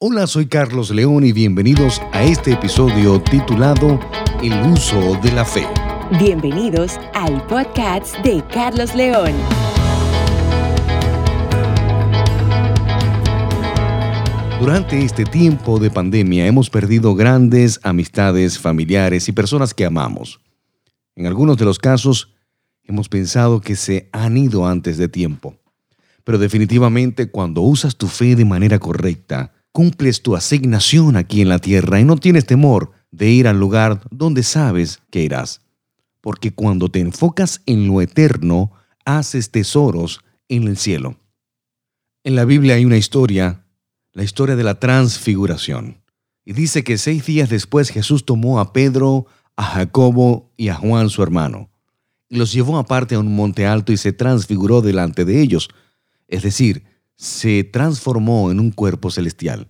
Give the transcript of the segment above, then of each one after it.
Hola, soy Carlos León y bienvenidos a este episodio titulado El uso de la fe. Bienvenidos al podcast de Carlos León. Durante este tiempo de pandemia hemos perdido grandes amistades, familiares y personas que amamos. En algunos de los casos hemos pensado que se han ido antes de tiempo. Pero definitivamente cuando usas tu fe de manera correcta, cumples tu asignación aquí en la tierra y no tienes temor de ir al lugar donde sabes que irás. Porque cuando te enfocas en lo eterno, haces tesoros en el cielo. En la Biblia hay una historia la historia de la transfiguración. Y dice que seis días después Jesús tomó a Pedro, a Jacobo y a Juan su hermano, y los llevó aparte a un monte alto y se transfiguró delante de ellos, es decir, se transformó en un cuerpo celestial.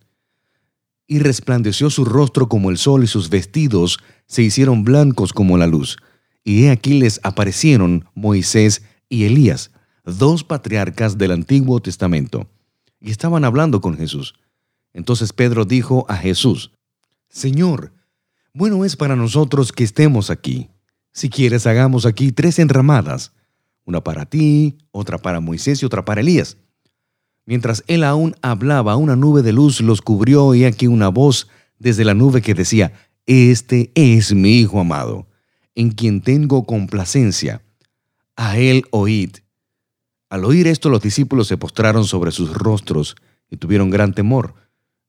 Y resplandeció su rostro como el sol y sus vestidos se hicieron blancos como la luz. Y he aquí les aparecieron Moisés y Elías, dos patriarcas del Antiguo Testamento y estaban hablando con Jesús. Entonces Pedro dijo a Jesús, Señor, bueno es para nosotros que estemos aquí. Si quieres, hagamos aquí tres enramadas, una para ti, otra para Moisés y otra para Elías. Mientras él aún hablaba, una nube de luz los cubrió y aquí una voz desde la nube que decía, Este es mi Hijo amado, en quien tengo complacencia. A él oíd. Al oír esto los discípulos se postraron sobre sus rostros y tuvieron gran temor.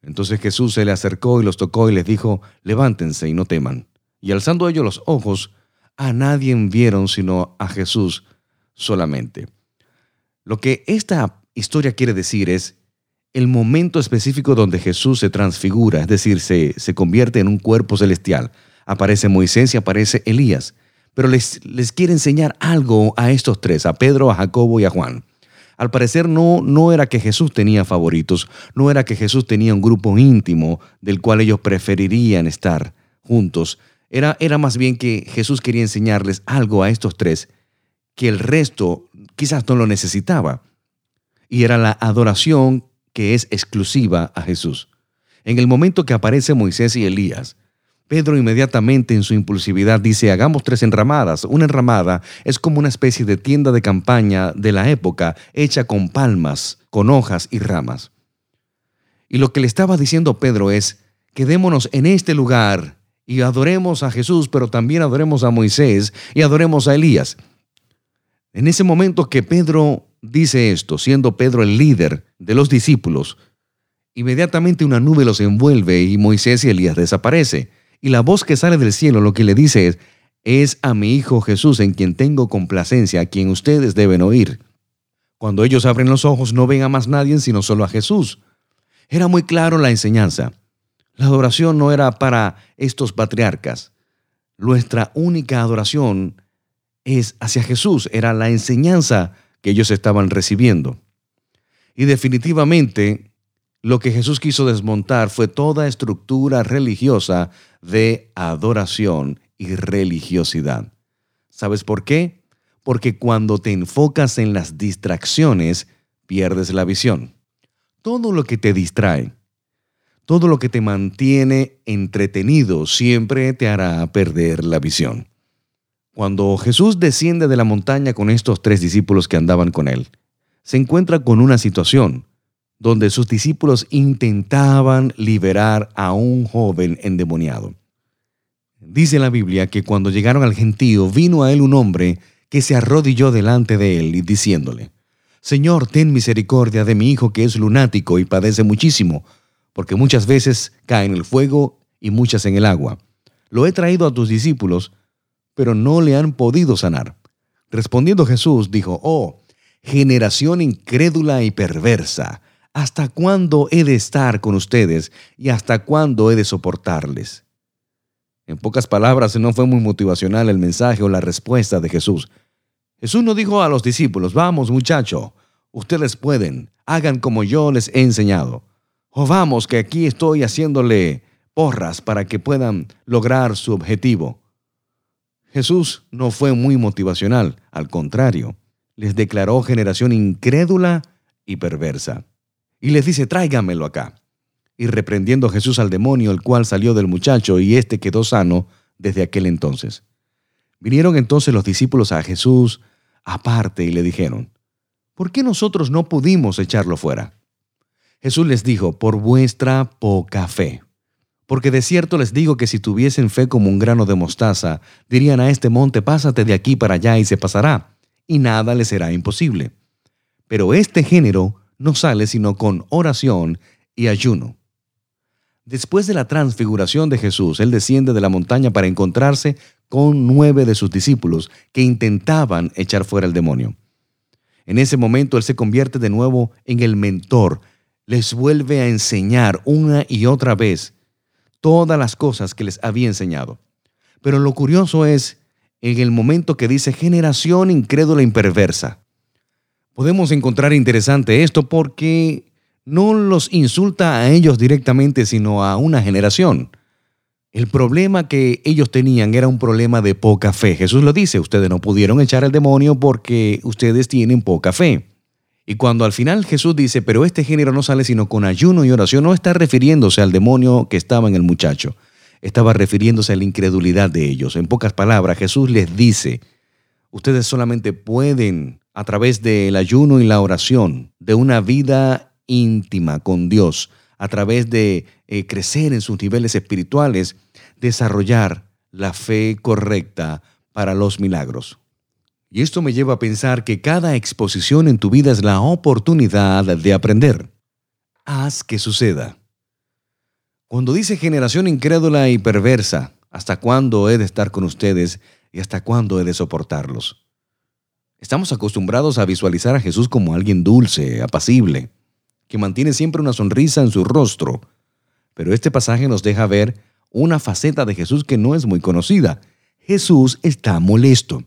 Entonces Jesús se le acercó y los tocó y les dijo, levántense y no teman. Y alzando ellos los ojos, a nadie vieron sino a Jesús solamente. Lo que esta historia quiere decir es el momento específico donde Jesús se transfigura, es decir, se, se convierte en un cuerpo celestial. Aparece Moisés y aparece Elías pero les, les quiere enseñar algo a estos tres, a Pedro, a Jacobo y a Juan. Al parecer no, no era que Jesús tenía favoritos, no era que Jesús tenía un grupo íntimo del cual ellos preferirían estar juntos. Era, era más bien que Jesús quería enseñarles algo a estos tres que el resto quizás no lo necesitaba. Y era la adoración que es exclusiva a Jesús. En el momento que aparece Moisés y Elías, Pedro inmediatamente en su impulsividad dice, hagamos tres enramadas. Una enramada es como una especie de tienda de campaña de la época hecha con palmas, con hojas y ramas. Y lo que le estaba diciendo Pedro es, quedémonos en este lugar y adoremos a Jesús, pero también adoremos a Moisés y adoremos a Elías. En ese momento que Pedro dice esto, siendo Pedro el líder de los discípulos, inmediatamente una nube los envuelve y Moisés y Elías desaparece. Y la voz que sale del cielo lo que le dice es, es a mi Hijo Jesús en quien tengo complacencia, a quien ustedes deben oír. Cuando ellos abren los ojos no ven a más nadie sino solo a Jesús. Era muy claro la enseñanza. La adoración no era para estos patriarcas. Nuestra única adoración es hacia Jesús. Era la enseñanza que ellos estaban recibiendo. Y definitivamente lo que Jesús quiso desmontar fue toda estructura religiosa de adoración y religiosidad. ¿Sabes por qué? Porque cuando te enfocas en las distracciones, pierdes la visión. Todo lo que te distrae, todo lo que te mantiene entretenido siempre te hará perder la visión. Cuando Jesús desciende de la montaña con estos tres discípulos que andaban con él, se encuentra con una situación donde sus discípulos intentaban liberar a un joven endemoniado. Dice la Biblia que cuando llegaron al gentío vino a él un hombre que se arrodilló delante de él y diciéndole, Señor, ten misericordia de mi hijo que es lunático y padece muchísimo, porque muchas veces cae en el fuego y muchas en el agua. Lo he traído a tus discípulos, pero no le han podido sanar. Respondiendo Jesús dijo, Oh, generación incrédula y perversa, ¿hasta cuándo he de estar con ustedes y hasta cuándo he de soportarles? En pocas palabras, no fue muy motivacional el mensaje o la respuesta de Jesús. Jesús no dijo a los discípulos, vamos muchacho, ustedes pueden, hagan como yo les he enseñado. O vamos, que aquí estoy haciéndole porras para que puedan lograr su objetivo. Jesús no fue muy motivacional, al contrario, les declaró generación incrédula y perversa y les dice, tráigamelo acá. y reprendiendo Jesús al demonio, el cual salió del muchacho, y éste quedó sano desde aquel entonces. Vinieron entonces los discípulos a Jesús aparte y le dijeron, ¿por qué nosotros no pudimos echarlo fuera? Jesús les dijo, por vuestra poca fe. Porque de cierto les digo que si tuviesen fe como un grano de mostaza, dirían a este monte, pásate de aquí para allá y se pasará, y nada le será imposible. Pero este género no sale sino con oración y ayuno. Después de la transfiguración de Jesús, Él desciende de la montaña para encontrarse con nueve de sus discípulos que intentaban echar fuera el demonio. En ese momento Él se convierte de nuevo en el mentor, les vuelve a enseñar una y otra vez todas las cosas que les había enseñado. Pero lo curioso es en el momento que dice generación incrédula y perversa. Podemos encontrar interesante esto porque no los insulta a ellos directamente, sino a una generación. El problema que ellos tenían era un problema de poca fe. Jesús lo dice, ustedes no pudieron echar al demonio porque ustedes tienen poca fe. Y cuando al final Jesús dice, pero este género no sale sino con ayuno y oración, no está refiriéndose al demonio que estaba en el muchacho, estaba refiriéndose a la incredulidad de ellos. En pocas palabras, Jesús les dice, ustedes solamente pueden, a través del ayuno y la oración, de una vida íntima con Dios, a través de eh, crecer en sus niveles espirituales, desarrollar la fe correcta para los milagros. Y esto me lleva a pensar que cada exposición en tu vida es la oportunidad de aprender. Haz que suceda. Cuando dice generación incrédula y perversa, ¿hasta cuándo he de estar con ustedes y hasta cuándo he de soportarlos? Estamos acostumbrados a visualizar a Jesús como alguien dulce, apacible, que mantiene siempre una sonrisa en su rostro. Pero este pasaje nos deja ver una faceta de Jesús que no es muy conocida. Jesús está molesto.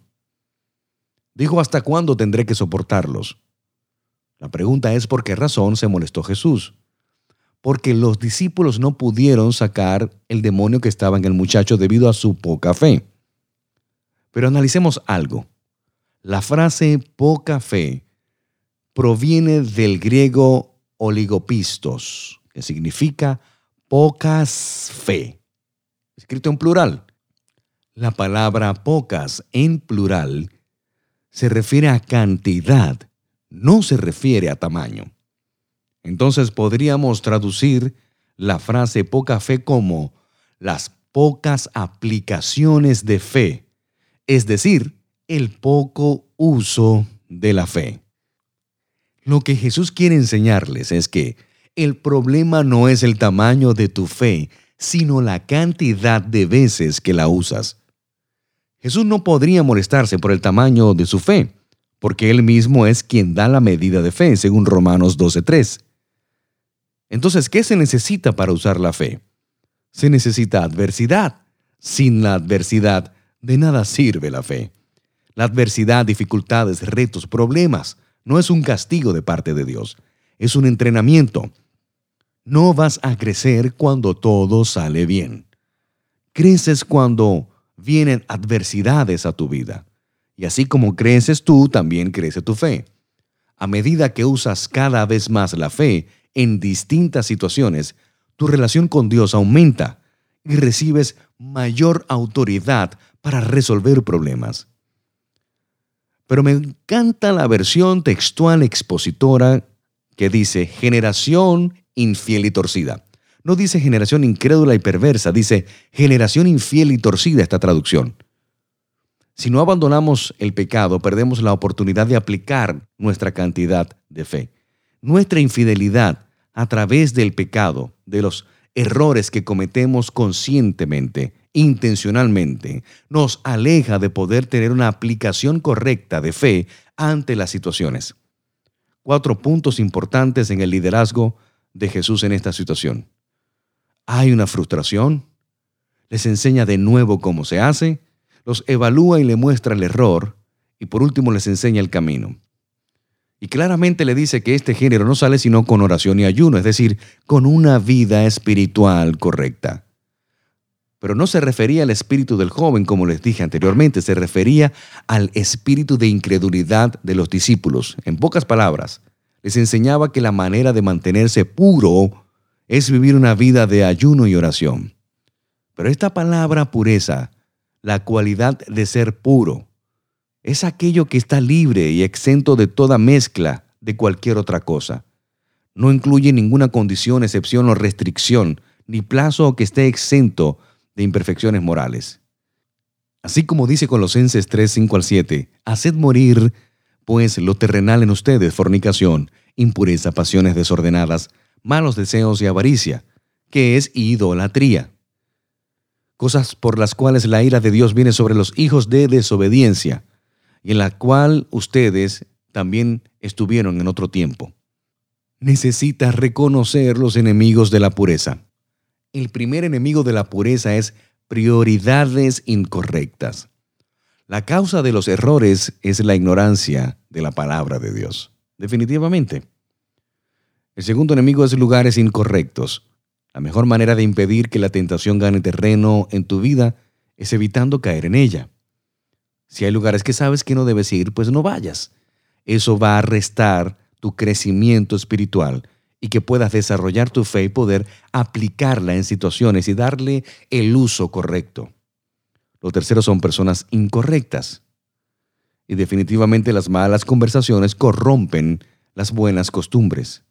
Dijo, ¿hasta cuándo tendré que soportarlos? La pregunta es por qué razón se molestó Jesús. Porque los discípulos no pudieron sacar el demonio que estaba en el muchacho debido a su poca fe. Pero analicemos algo. La frase poca fe proviene del griego oligopistos, que significa pocas fe, escrito en plural. La palabra pocas en plural se refiere a cantidad, no se refiere a tamaño. Entonces podríamos traducir la frase poca fe como las pocas aplicaciones de fe, es decir, el poco uso de la fe. Lo que Jesús quiere enseñarles es que el problema no es el tamaño de tu fe, sino la cantidad de veces que la usas. Jesús no podría molestarse por el tamaño de su fe, porque Él mismo es quien da la medida de fe, según Romanos 12.3. Entonces, ¿qué se necesita para usar la fe? Se necesita adversidad. Sin la adversidad, de nada sirve la fe. La adversidad, dificultades, retos, problemas, no es un castigo de parte de Dios, es un entrenamiento. No vas a crecer cuando todo sale bien. Creces cuando vienen adversidades a tu vida. Y así como creces tú, también crece tu fe. A medida que usas cada vez más la fe en distintas situaciones, tu relación con Dios aumenta y recibes mayor autoridad para resolver problemas. Pero me encanta la versión textual expositora que dice generación infiel y torcida. No dice generación incrédula y perversa, dice generación infiel y torcida esta traducción. Si no abandonamos el pecado, perdemos la oportunidad de aplicar nuestra cantidad de fe. Nuestra infidelidad a través del pecado, de los errores que cometemos conscientemente, intencionalmente, nos aleja de poder tener una aplicación correcta de fe ante las situaciones. Cuatro puntos importantes en el liderazgo de Jesús en esta situación. Hay una frustración, les enseña de nuevo cómo se hace, los evalúa y le muestra el error, y por último les enseña el camino. Y claramente le dice que este género no sale sino con oración y ayuno, es decir, con una vida espiritual correcta. Pero no se refería al espíritu del joven, como les dije anteriormente, se refería al espíritu de incredulidad de los discípulos. En pocas palabras, les enseñaba que la manera de mantenerse puro es vivir una vida de ayuno y oración. Pero esta palabra pureza, la cualidad de ser puro, es aquello que está libre y exento de toda mezcla de cualquier otra cosa. No incluye ninguna condición, excepción o restricción, ni plazo que esté exento de imperfecciones morales. Así como dice Colosenses 3, 5 al 7, haced morir, pues, lo terrenal en ustedes, fornicación, impureza, pasiones desordenadas, malos deseos y avaricia, que es idolatría. Cosas por las cuales la ira de Dios viene sobre los hijos de desobediencia, y en la cual ustedes también estuvieron en otro tiempo. Necesitas reconocer los enemigos de la pureza. El primer enemigo de la pureza es prioridades incorrectas. La causa de los errores es la ignorancia de la palabra de Dios. Definitivamente. El segundo enemigo es lugares incorrectos. La mejor manera de impedir que la tentación gane terreno en tu vida es evitando caer en ella. Si hay lugares que sabes que no debes ir, pues no vayas. Eso va a restar tu crecimiento espiritual y que puedas desarrollar tu fe y poder aplicarla en situaciones y darle el uso correcto. Los terceros son personas incorrectas. Y definitivamente las malas conversaciones corrompen las buenas costumbres.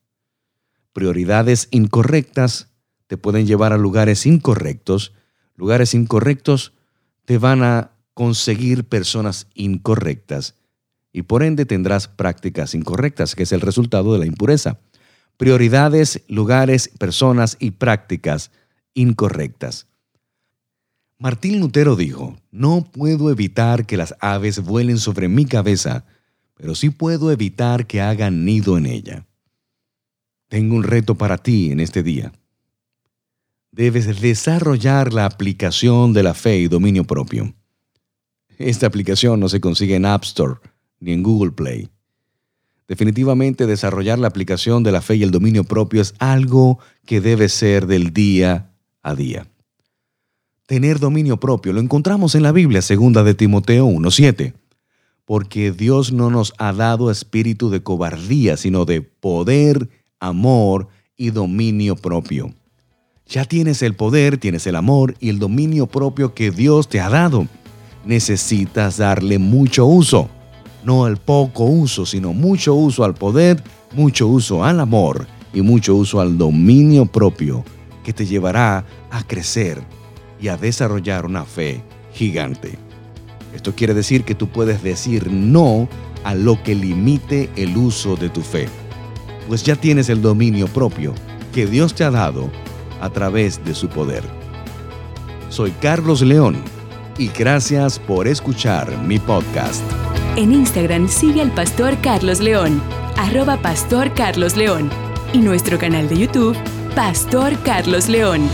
Prioridades incorrectas te pueden llevar a lugares incorrectos. Lugares incorrectos te van a conseguir personas incorrectas y por ende tendrás prácticas incorrectas, que es el resultado de la impureza. Prioridades, lugares, personas y prácticas incorrectas. Martín Lutero dijo, no puedo evitar que las aves vuelen sobre mi cabeza, pero sí puedo evitar que hagan nido en ella. Tengo un reto para ti en este día. Debes desarrollar la aplicación de la fe y dominio propio. Esta aplicación no se consigue en App Store ni en Google Play. Definitivamente desarrollar la aplicación de la fe y el dominio propio es algo que debe ser del día a día. Tener dominio propio lo encontramos en la Biblia, segunda de Timoteo 1:7. Porque Dios no nos ha dado espíritu de cobardía, sino de poder, amor y dominio propio. Ya tienes el poder, tienes el amor y el dominio propio que Dios te ha dado necesitas darle mucho uso. No al poco uso, sino mucho uso al poder, mucho uso al amor y mucho uso al dominio propio que te llevará a crecer y a desarrollar una fe gigante. Esto quiere decir que tú puedes decir no a lo que limite el uso de tu fe, pues ya tienes el dominio propio que Dios te ha dado a través de su poder. Soy Carlos León y gracias por escuchar mi podcast. En Instagram sigue al pastor Carlos León, arroba pastor Carlos León, y nuestro canal de YouTube, Pastor Carlos León.